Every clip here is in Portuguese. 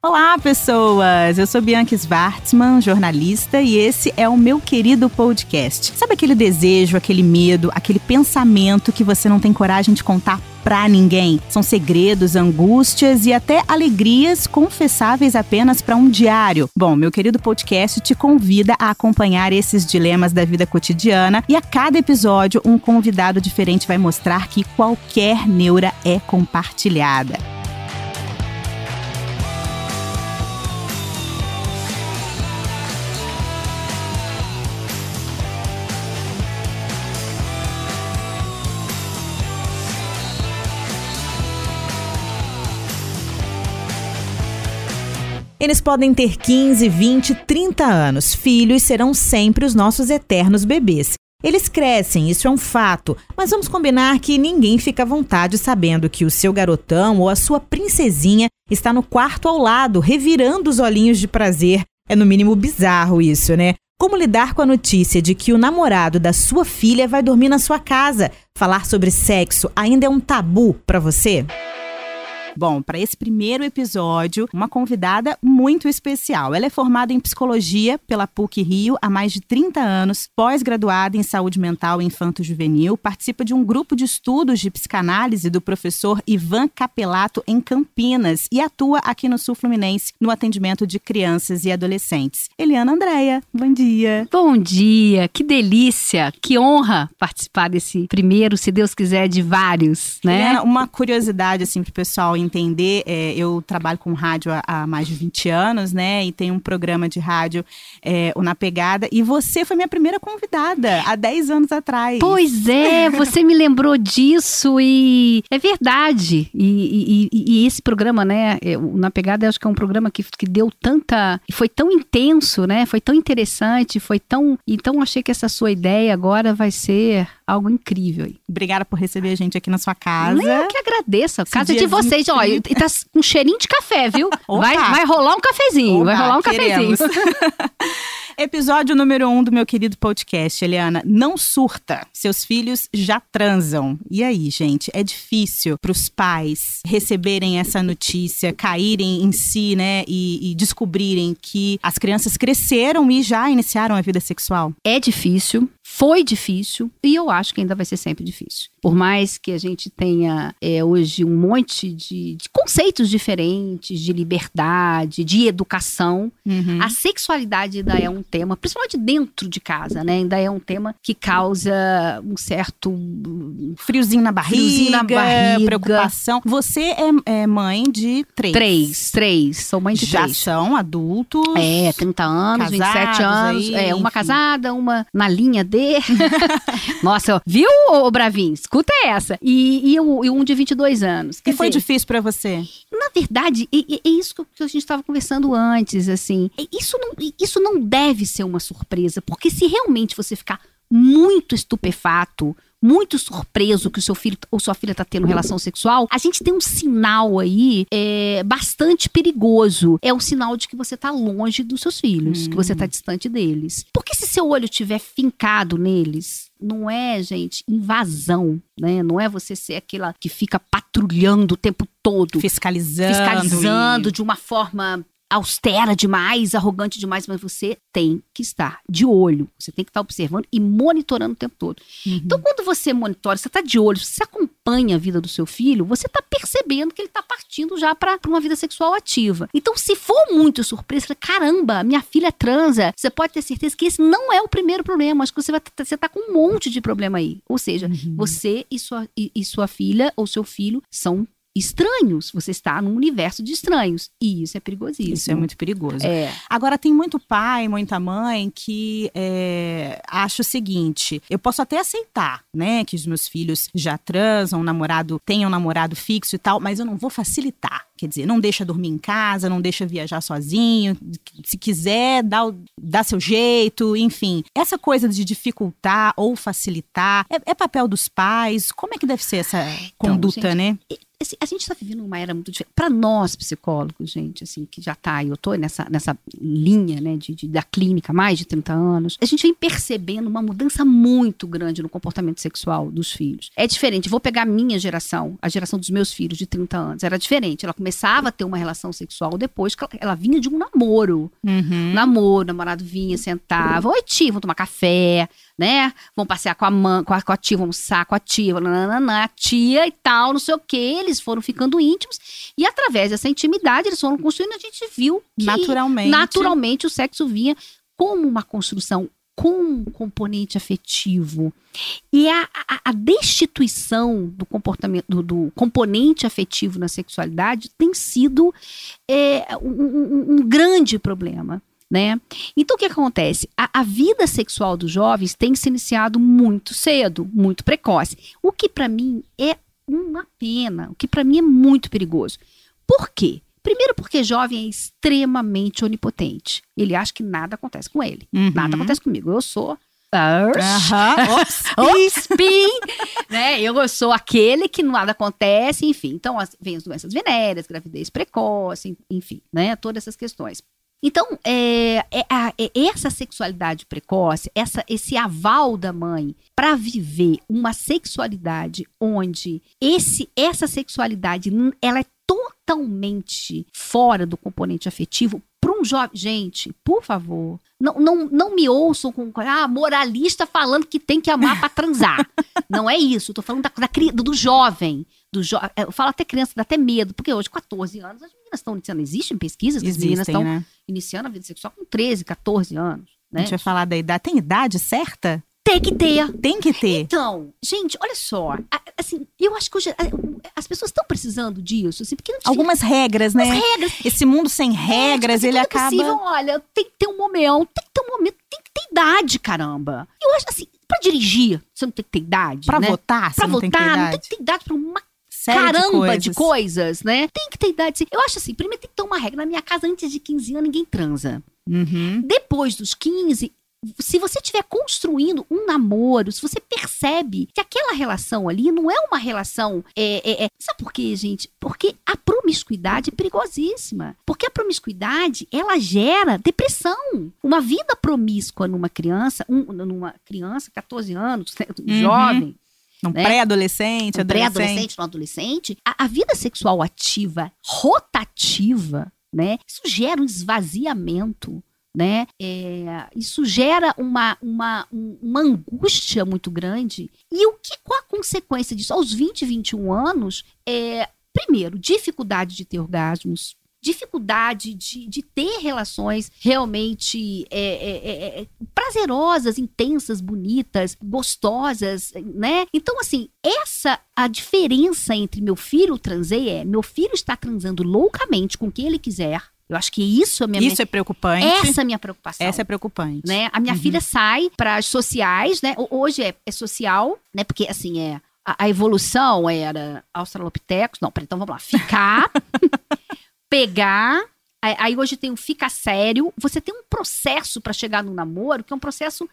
Olá, pessoas! Eu sou Bianca Schwartzman, jornalista, e esse é o meu querido podcast. Sabe aquele desejo, aquele medo, aquele pensamento que você não tem coragem de contar pra ninguém? São segredos, angústias e até alegrias confessáveis apenas para um diário. Bom, meu querido podcast te convida a acompanhar esses dilemas da vida cotidiana e a cada episódio um convidado diferente vai mostrar que qualquer neura é compartilhada. Eles podem ter 15, 20, 30 anos. Filhos serão sempre os nossos eternos bebês. Eles crescem, isso é um fato, mas vamos combinar que ninguém fica à vontade sabendo que o seu garotão ou a sua princesinha está no quarto ao lado, revirando os olhinhos de prazer. É no mínimo bizarro isso, né? Como lidar com a notícia de que o namorado da sua filha vai dormir na sua casa? Falar sobre sexo ainda é um tabu para você? Bom, para esse primeiro episódio, uma convidada muito especial. Ela é formada em psicologia pela PUC Rio há mais de 30 anos, pós-graduada em saúde mental infanto-juvenil, participa de um grupo de estudos de psicanálise do professor Ivan Capelato em Campinas e atua aqui no Sul Fluminense no atendimento de crianças e adolescentes. Eliana Andréia, bom dia. Bom dia, que delícia, que honra participar desse primeiro, se Deus quiser, de vários, né? Eliana, uma curiosidade assim para o pessoal entender, é, eu trabalho com rádio há, há, mais de 20 anos, né? E tem um programa de rádio, é, o Na Pegada, e você foi minha primeira convidada há 10 anos atrás. Pois é, você me lembrou disso e é verdade. E, e, e esse programa, né? É, o Na Pegada, acho que é um programa que, que deu tanta. Foi tão intenso, né? Foi tão interessante, foi tão. Então, achei que essa sua ideia agora vai ser algo incrível. Obrigada por receber a gente aqui na sua casa. Eu que agradeço. A casa de vocês, ó, e tá com cheirinho de café, viu? vai, vai rolar um cafezinho, Opa, vai rolar um queremos. cafezinho. Episódio número um do meu querido podcast, Eliana. Não surta, seus filhos já transam. E aí, gente, é difícil para os pais receberem essa notícia, caírem em si, né, e, e descobrirem que as crianças cresceram e já iniciaram a vida sexual? É difícil, foi difícil e eu acho que ainda vai ser sempre difícil. Por mais que a gente tenha é, hoje um monte de, de, conceitos diferentes, de liberdade, de educação, uhum. a sexualidade ainda é um tema, principalmente dentro de casa, né? Ainda é um tema que causa um certo friozinho na barriga, friozinho na barriga. preocupação. Você é, é, mãe de três. Três, três. Sou mãe de Já três. Já são adultos. É, 30 anos, 27 anos. Aí, é, uma enfim. casada, uma na linha Nossa, viu, ô Bravinho? Escuta essa. E, e, um de 22 anos. Quer e foi difícil para você? Na verdade, é, é isso que a gente estava conversando antes, assim. Isso não, isso não deve ser uma surpresa, porque se realmente você ficar muito estupefato, muito surpreso que o seu filho ou sua filha está tendo relação sexual, a gente tem um sinal aí é, bastante perigoso. É um sinal de que você está longe dos seus filhos, hum. que você está hum. distante deles. Porque se seu olho estiver fincado neles, não é, gente, invasão, né? Não é você ser aquela que fica patrulhando o tempo todo, fiscalizando, fiscalizando e... de uma forma austera demais, arrogante demais, mas você tem que estar de olho. Você tem que estar observando e monitorando o tempo todo. Uhum. Então, quando você monitora, você está de olho, você acompanha a vida do seu filho, você está percebendo que ele está partindo já para uma vida sexual ativa. Então, se for muito surpresa, você fala, caramba, minha filha transa, você pode ter certeza que esse não é o primeiro problema. Acho que você vai você tá com um monte de problema aí. Ou seja, uhum. você e sua, e, e sua filha ou seu filho são estranhos. Você está num universo de estranhos. E isso é perigosíssimo. Isso é muito perigoso. É. Agora, tem muito pai, muita mãe que é, acha o seguinte: eu posso até aceitar, né, que os meus filhos já transam, um namorado, tenham um namorado fixo e tal, mas eu não vou facilitar. Quer dizer, não deixa dormir em casa, não deixa viajar sozinho. Se quiser, dá, dá seu jeito, enfim. Essa coisa de dificultar ou facilitar é, é papel dos pais. Como é que deve ser essa então, conduta, gente, né? Assim, a gente está vivendo uma era muito diferente. Para nós, psicólogos, gente, assim, que já tá, eu tô nessa, nessa linha, né, de, de, da clínica há mais de 30 anos, a gente vem percebendo uma mudança muito grande no comportamento sexual dos filhos. É diferente, vou pegar a minha geração, a geração dos meus filhos de 30 anos, era diferente. Ela começava a ter uma relação sexual depois que ela, ela vinha de um namoro. Uhum. Namoro, namorado vinha, sentava, oi tia, vamos tomar café, né? Vão passear com a mãe, com a, com a tia, vão almoçar com a tia, nananana, a tia e tal, não sei o quê. Eles foram ficando íntimos e através dessa intimidade eles foram construindo, a gente viu que Naturalmente. naturalmente o sexo vinha como uma construção com um componente afetivo. E a, a, a destituição do comportamento, do, do componente afetivo na sexualidade tem sido é, um, um- um grande problema. Né? Então, o que acontece? A, a vida sexual dos jovens tem se iniciado muito cedo, muito precoce. O que para mim é uma pena, o que para mim é muito perigoso. Por quê? Primeiro, porque jovem é extremamente onipotente. Ele acha que nada acontece com ele. Uhum. Nada acontece comigo. Eu sou. Ops. Ops, pim! né? Eu sou aquele que nada acontece, enfim. Então, as, vem as doenças venéreas, gravidez precoce, enfim, né? Todas essas questões. Então, é, é é essa sexualidade precoce, essa, esse aval da mãe para viver uma sexualidade onde esse, essa sexualidade ela é totalmente fora do componente afetivo para um jovem. Gente, por favor, não, não, não me ouçam com ah, moralista falando que tem que amar para transar. não é isso. Eu tô falando da, da do jovem. Do jo eu falo até criança, dá até medo, porque hoje, 14 anos, as meninas estão iniciando. Existem pesquisas que as meninas estão né? iniciando a vida sexual com 13, 14 anos. A Né? gente vai falar da idade. Tem idade certa? Tem que ter. Tem que ter. Então, gente, olha só. a- Assim, eu acho que hoje a- as pessoas estão precisando disso, assim, porque Algumas regras, né? as regras. Esse mundo sem regras, tipo assim, ele é acaba. possível, olha, tem que ter um momento, tem que ter um momento, tem que ter idade, caramba. Eu acho assim, pra dirigir, você não tem que ter idade, Pra né? votar, você Pra não tem que ter votar, não tem idade. que ter idade pra uma Série caramba de coisas. coisas. né? Tem que ter idade. Eu acho assim, primeiro tem que ter uma regra. Na minha casa, antes de 15 anos, ninguém transa. Uhum. Depois dos 15, se você estiver construindo um namoro, se você percebe que aquela relação ali não é uma relação. É, é- é- Sabe por quê, gente? Porque a promiscuidade é perigosíssima. Porque a promiscuidade, ela gera depressão. Uma vida promíscua numa criança, um- numa criança, 14 anos, né, um Uhum. Um né? pré-adolescente, um adolescente. pré-adolescente, um adolescente, a, a vida sexual ativa, rotativa, né? Isso gera um esvaziamento, né? É, isso gera uma, uma, um- uma angústia muito grande. E o que, qual a consequência disso? Aos 20, 21 anos, é, primeiro, dificuldade de ter orgasmos. Dificuldade de, de ter relações realmente é, é, é, é, prazerosas, intensas, bonitas, gostosas, né? Então, assim, essa a diferença entre meu filho transei é meu filho está transando loucamente com quem ele quiser. Eu acho que isso é minha Isso é preocupante. essa é a minha preocupação. Essa é preocupante. né? A minha Uhum. filha sai para as sociais, né? Ho- Hoje é, é social, né? Porque assim é a, a evolução era Australopithecus. Não, então vamos lá. Ficar, pegar. Aí hoje tem o fica sério. Você tem um processo para chegar no namoro que é um processo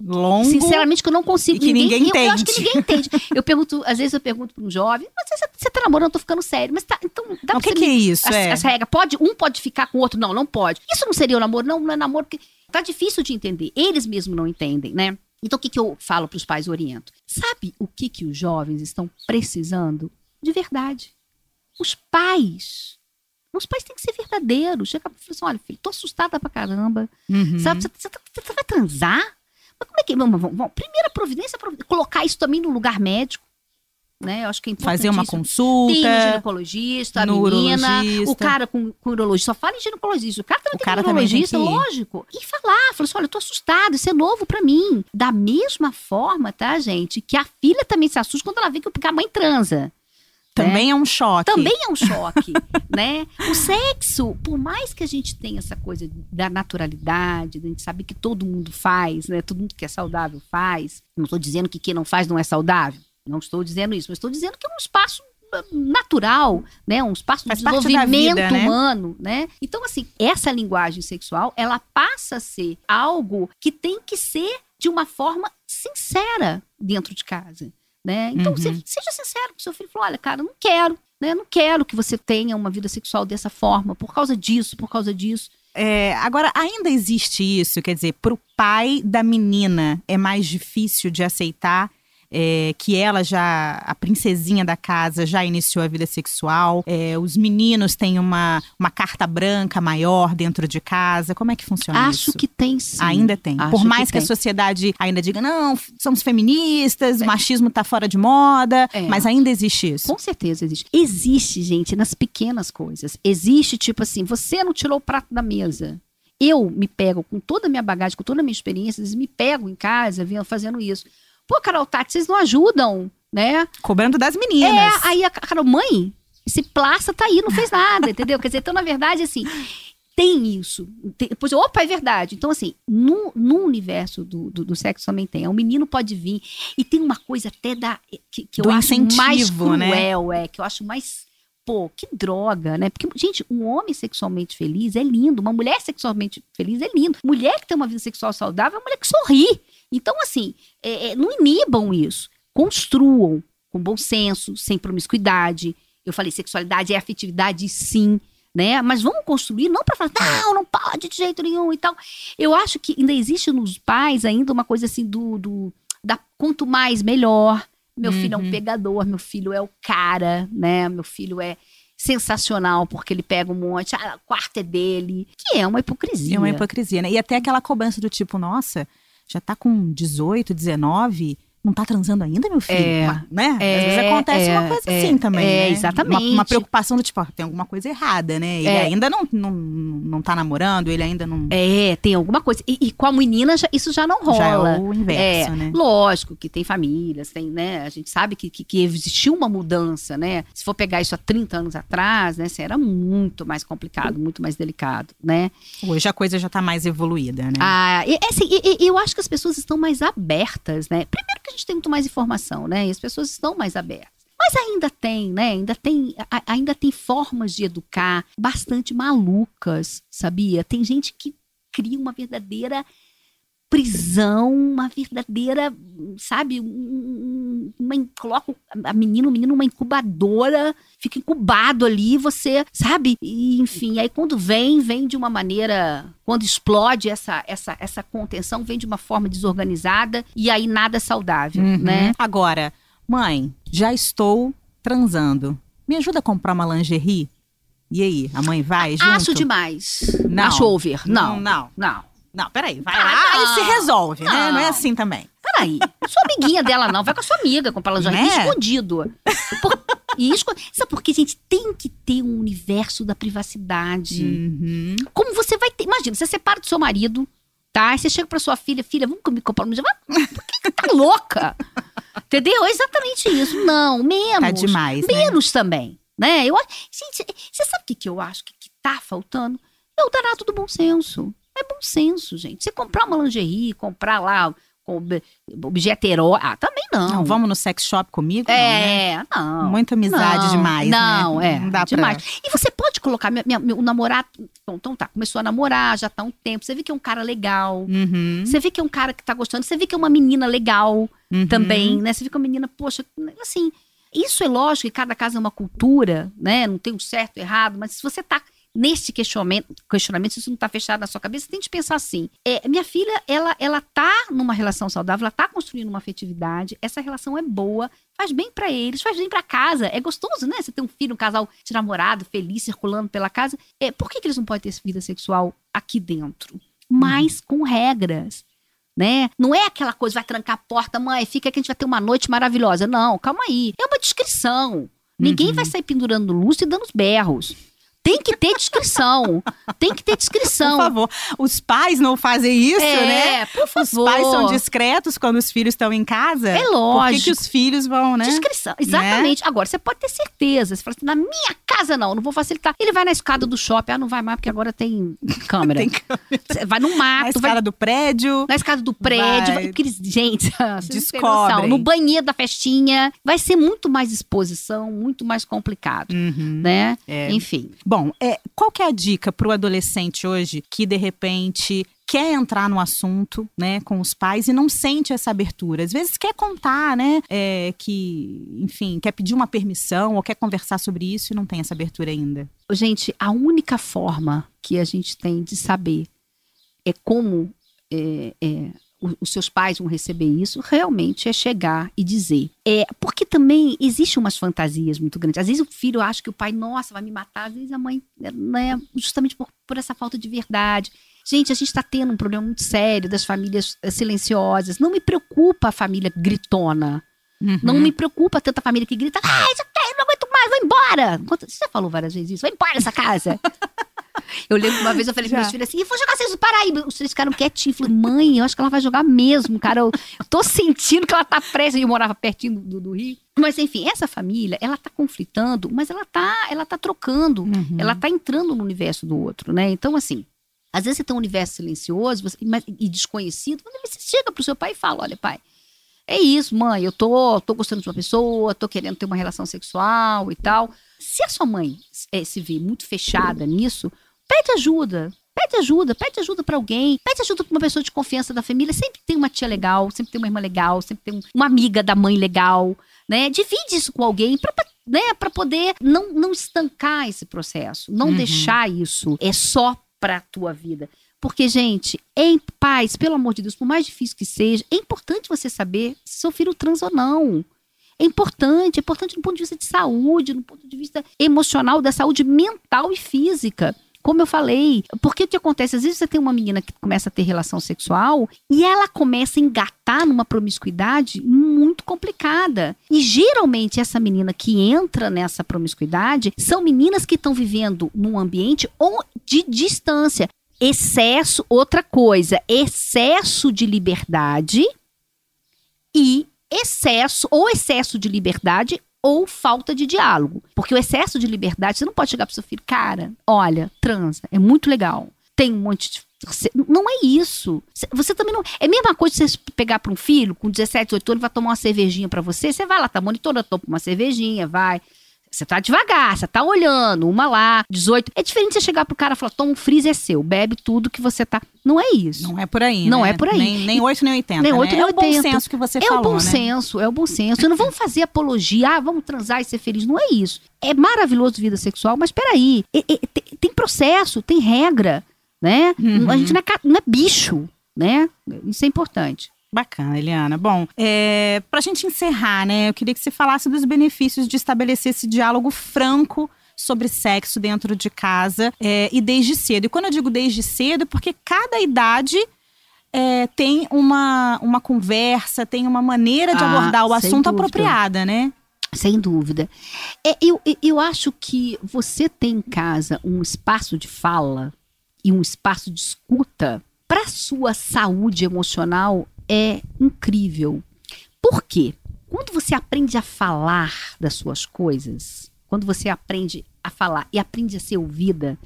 Longo. Sinceramente, que eu não consigo. e que ninguém eu, eu acho que entende. ninguém entende. Eu pergunto, às vezes eu pergunto para um jovem, mas você, você tá namorando, eu tô ficando sério. Mas tá, então dá o pra que, você que me- é isso? as, é. as regras, pode, um pode ficar com o outro, não, não pode. Isso não seria o namoro, não, não é namoro, porque tá difícil de entender. Eles mesmos não entendem, né? Então o que, que eu falo para os pais oriento? Sabe o que, que os jovens estão precisando? De verdade. Os pais. Os pais têm que ser verdadeiros. Chega e fala assim: olha, filho, tô assustada pra caramba. Uhum. Sabe, você, você tá- você vai transar? Mas como é que. Vamos, vamos. Primeira providência, provi- colocar isso também no lugar médico. Né? Eu acho que é Fazer uma importantíssimo. Tem o consulta. ginecologista, a menina, o cara com, com urologista. Só fala em ginecologista. O cara também O tem cara um também tem urologista, que ir. lógico. E falar, falar assim: olha, eu tô assustado, isso é novo pra mim. Da mesma forma, tá, gente, que a filha também se assusta quando ela vê que a mãe transa. Também é um choque. Também é um choque, né? O sexo, por mais que a gente tenha essa coisa da naturalidade, da gente saber que todo mundo faz, né? Todo mundo que é saudável faz. Não estou dizendo que quem não faz não é saudável. Não estou dizendo isso, mas estou dizendo que é um espaço ah, natural, né? Um espaço de desenvolvimento vida, né? humano, né? Então, assim, essa linguagem sexual, ela passa a ser algo que tem que ser de uma forma sincera dentro de casa. Né? Então, Uhum. seja sincero com seu filho. Fala, olha, cara, não quero, né? Não quero que você tenha uma vida sexual dessa forma, por causa disso, por causa disso. É, agora, ainda existe isso, quer dizer, pro pai da menina é mais difícil de aceitar é, que ela já, a princesinha da casa, já iniciou a vida sexual. É, os meninos têm uma, uma carta branca maior dentro de casa. Como é que funciona Acho isso? que tem sim. Ainda tem. Acho Por que mais que, a tem. sociedade ainda diga, não, somos feministas, o machismo tá fora de moda, É. mas ainda existe isso. Com certeza existe. Existe, gente, nas pequenas coisas. Existe, tipo assim, você não tirou o prato da mesa. Eu me pego com toda a minha bagagem, com toda a minha experiência, me pego em casa vendo- fazendo isso. Pô, Carol, Tati, vocês não ajudam, né? Cobrando das meninas. É, aí a Carol, mãe, esse plaça tá aí, não fez nada, entendeu? Quer dizer, então, na verdade, assim, tem isso. Tem, depois, opa, é verdade. Então, assim, no, no universo do, do, do sexo também tem. O menino pode vir. E tem uma coisa até da. que, que eu Do acho mais incentivo, né? cruel, é, que eu acho mais. Pô, que droga, né? Porque, gente, um homem sexualmente feliz é lindo. Uma mulher sexualmente feliz é lindo. Mulher que tem uma vida sexual saudável é uma mulher que sorri. Então, assim, é, é, não inibam isso. Construam com bom senso, sem promiscuidade. Eu falei, sexualidade é afetividade, sim, né? Mas vamos construir, não para falar, não, não pode de jeito nenhum e tal. Eu acho que ainda existe nos pais ainda uma coisa assim do, do da quanto mais melhor. Meu filho é um Uhum. pegador, meu filho é o cara, né? Meu filho é sensacional porque ele pega um monte, o quarto é dele, que é uma hipocrisia. É uma hipocrisia, né? E até aquela cobrança do tipo, nossa, já tá com 18, 19, não tá transando ainda, meu filho? É. Mas, né? É, Às vezes acontece é, uma coisa é, assim também, é, né? exatamente. Uma, uma preocupação do tipo, ó, tem alguma coisa errada, né? Ele É. ainda não, não, não tá namorando, ele ainda não... É, tem alguma coisa. E, e com a menina já- isso já não rola. Já é o inverso, É, né? Lógico que tem famílias, tem, né? A gente sabe que, que, que existiu uma mudança, né? Se for pegar isso há 30 anos atrás, né? assim, era muito mais complicado, muito mais delicado, né? Hoje a coisa já tá mais evoluída, né? Ah, e, assim, e- e eu acho que as pessoas estão mais abertas, né? Primeiro que gente tem muito mais informação, né? E as pessoas estão mais abertas. Mas ainda tem, né? Ainda tem, a- ainda tem formas de educar bastante malucas, sabia? Tem gente que cria uma verdadeira prisão, uma verdadeira, sabe, um- um- uma, coloca a menina, o menino numa incubadora, fica incubado ali, você, sabe? E, enfim, aí quando vem, vem de uma maneira, quando explode essa, essa, essa contenção, vem de uma forma desorganizada e aí nada saudável, Uhum. né? Agora, mãe, já estou transando. Me ajuda a comprar uma lingerie? E aí, a mãe vai junto? Acho demais. Não. Acho over. Não. Não, Não. não, peraí. Vai Ah, lá e não. se resolve, né? Não. Não é assim também. Peraí, não sou amiguinha dela, não. Vai com a sua amiga comprar lingerie Né? escondido. Por- e esco... Sabe por quê, gente? Tem que ter um universo da privacidade. Uhum. Como você vai ter. Imagina, você separa do seu marido, tá? Aí você chega pra sua filha, filha, vamos comigo comprar lingerie. Vai- Por que tá louca? Entendeu? É exatamente isso. Não, menos. Tá demais, né? Menos também. Né? Eu, gente, você sabe o que, que eu acho que, que tá faltando? É o danado do bom senso. É bom senso, gente. Você comprar uma lingerie, comprar lá com ob- objeto erótico. Ah, também não. Não, vamos no sex shop comigo? Não, né? É, não. Muita amizade Não, demais, Não, né? é. Não dá demais. pra... E você pode colocar minha, minha- meu namorado. Bom, então tá, começou a namorar, já tá um tempo. Você vê que é um cara legal. Uhum, Você vê que é um cara que tá gostando. Você vê que é uma menina legal uhum. também, né? Você vê que é uma menina, poxa, assim. Isso é lógico que cada casa é uma cultura, né? Não tem um certo e errado, mas se você tá nesse questionamento, questionamento, se isso não tá fechado na sua cabeça, tem que pensar assim. É, minha filha, ela, ela tá numa relação saudável, ela tá construindo uma afetividade, essa relação é boa, faz bem pra eles, faz bem pra casa. É gostoso, né? Você ter um filho, um casal de namorado, feliz, circulando pela casa. É, por que, que eles não podem ter vida sexual aqui dentro? Mas com regras né? Não é aquela coisa, vai trancar a porta, mãe, fica que a gente vai ter uma noite maravilhosa. Não, calma aí. É uma descrição. Ninguém Uhum. vai sair pendurando luz e dando os berros. Tem que ter descrição. Tem que ter Por descrição. favor. Os pais não fazem isso, né? é, por Os favor. pais são discretos quando os filhos estão em casa. É Por que, lógico. que os filhos vão, né? Descrição, exatamente. Agora, você pode ter certeza. Você fala assim, na minha casa não, não vou facilitar. Ele vai na escada do shopping, ah, não vai mais porque agora tem câmera. Tem câmera. Vai no Na mato, vai escada do prédio. na escada do prédio. Vai. Vai, gente, noção. no banheiro da festinha. Vai ser muito mais exposição, muito mais complicado, Uhum. né? É. Enfim. Bom, é, qual que é a dica pro adolescente hoje que, de repente, quer entrar no assunto, né, com os pais e não sente essa abertura. Às vezes quer contar, né, é, que, enfim, quer pedir uma permissão ou quer conversar sobre isso e não tem essa abertura ainda. Gente, a única forma que a gente tem de saber é como é, é, os seus pais vão receber isso, realmente é chegar e dizer. É, porque também existe umas fantasias muito grandes. Às vezes o filho acha que o pai, nossa, vai me matar. Às vezes a mãe, né, justamente por, por essa falta de verdade. Gente, a gente está tendo um problema muito sério das famílias eh, silenciosas. Não me preocupa a família gritona. Uhum. Não me preocupa tanta família que grita, ah, isso aqui, não aguento mais, vai embora. Você já falou várias vezes isso, vai embora dessa casa. Eu lembro uma vez eu falei para meus filhos assim: eu vou jogar vocês no Paraíba. Os três ficaram quietinhos. Eu falei, mãe, eu acho que ela vai jogar mesmo, cara. Eu, eu tô sentindo que ela tá presa. E eu morava pertinho do, do, Rio. Mas, enfim, essa família, ela tá conflitando, mas ela tá, ela tá trocando. Uhum. Ela tá entrando no universo do outro, né? Então, assim, às vezes você tem um universo silencioso você, mas, e desconhecido, você chega pro seu pai e fala: olha, pai. É isso, mãe. Eu tô, tô gostando de uma pessoa, tô querendo ter uma relação sexual e tal. Se a sua mãe é, se vê muito fechada nisso, Pede ajuda. Pede ajuda, pede ajuda para alguém, pede ajuda para uma pessoa de confiança da família. Sempre tem uma tia legal, sempre tem uma irmã legal, sempre tem uma amiga da mãe legal, né? Divide isso com alguém para né, para poder não, não estancar esse processo, não uhum. deixar isso é só para tua vida. Porque, gente, em paz, pelo amor de Deus, por mais difícil que seja, é importante você saber se seu filho trans ou não. É importante, é importante no ponto de vista de saúde, no ponto de vista emocional, da saúde mental e física. Como eu falei, porque o que acontece? Às vezes você tem uma menina que começa a ter relação sexual e ela começa a engatar numa promiscuidade muito complicada. E geralmente essa menina que entra nessa promiscuidade são meninas que estão vivendo num ambiente de distância. Excesso, outra coisa, excesso de liberdade e excesso ou excesso de liberdade ou falta de diálogo. Porque o excesso de liberdade, você não pode chegar pro seu filho, cara, olha, transa, é muito legal. Tem um monte de. Não é isso. Você também não. É a mesma coisa você pegar para um filho com 17, 18 anos, vai tomar uma cervejinha para você. Você vai lá, tá monitorando, toma uma cervejinha, vai. Você tá devagar, você tá olhando, uma lá, 18. É diferente você chegar pro cara e falar: toma um freezer é seu, bebe tudo que você tá. Não é isso. Não é por aí. Não né? é por aí. Nem, nem 8, nem 80. Nem 8, né? nem é 80. o bom senso que você é falou. É o bom né? senso, é o bom senso. não vamos fazer apologia, ah, vamos transar e ser feliz. Não é isso. É maravilhoso vida sexual, mas peraí. É, é, tem, tem processo, tem regra, né? Uhum. A gente não é, não é bicho, né? Isso é importante. Bacana, Eliana. Bom, é, para a gente encerrar, né, eu queria que você falasse dos benefícios de estabelecer esse diálogo franco sobre sexo dentro de casa é, e desde cedo. E quando eu digo desde cedo, é porque cada idade é, tem uma, uma conversa, tem uma maneira de ah, abordar o assunto dúvida. apropriada, né? Sem dúvida. É, eu, eu acho que você tem em casa um espaço de fala e um espaço de escuta para sua saúde emocional é incrível. Por quê? Quando você aprende a falar das suas coisas, quando você aprende a falar e aprende a ser ouvida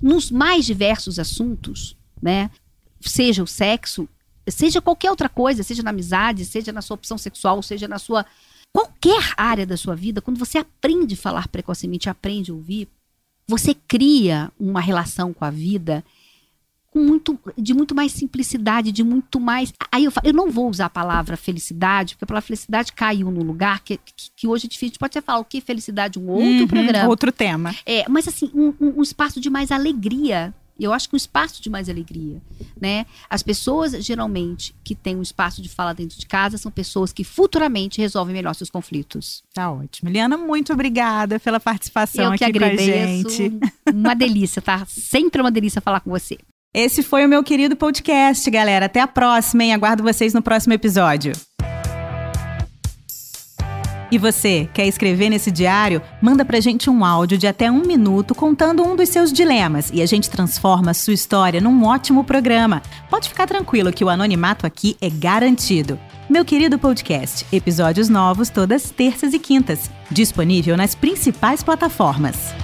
nos mais diversos assuntos, né? Seja o sexo, seja qualquer outra coisa, seja na amizade, seja na sua opção sexual, seja na sua qualquer área da sua vida, quando você aprende a falar precocemente, aprende a ouvir, você cria uma relação com a vida com muito, de muito mais simplicidade, de muito mais. Aí eu falo, eu não vou usar a palavra felicidade, porque a palavra felicidade caiu no lugar que, que, que hoje é difícil. A gente pode até falar o que felicidade, um outro uhum, programa. Outro tema. É, mas assim, um, um, um espaço de mais alegria eu acho que um espaço de mais alegria, né? As pessoas geralmente que têm um espaço de fala dentro de casa são pessoas que futuramente resolvem melhor seus conflitos. Tá ótimo. Eliana, muito obrigada pela participação Eu aqui que agradeço. com a gente. Uma delícia, tá? Sempre uma delícia falar com você. Esse foi o meu querido podcast, galera. Até a próxima, hein? Aguardo vocês no próximo episódio. E você, quer escrever nesse diário? Manda pra gente um áudio de até um minuto contando um dos seus dilemas e a gente transforma a sua história num ótimo programa. Pode ficar tranquilo que o anonimato aqui é garantido. Meu querido podcast, episódios novos todas terças e quintas, disponível nas principais plataformas.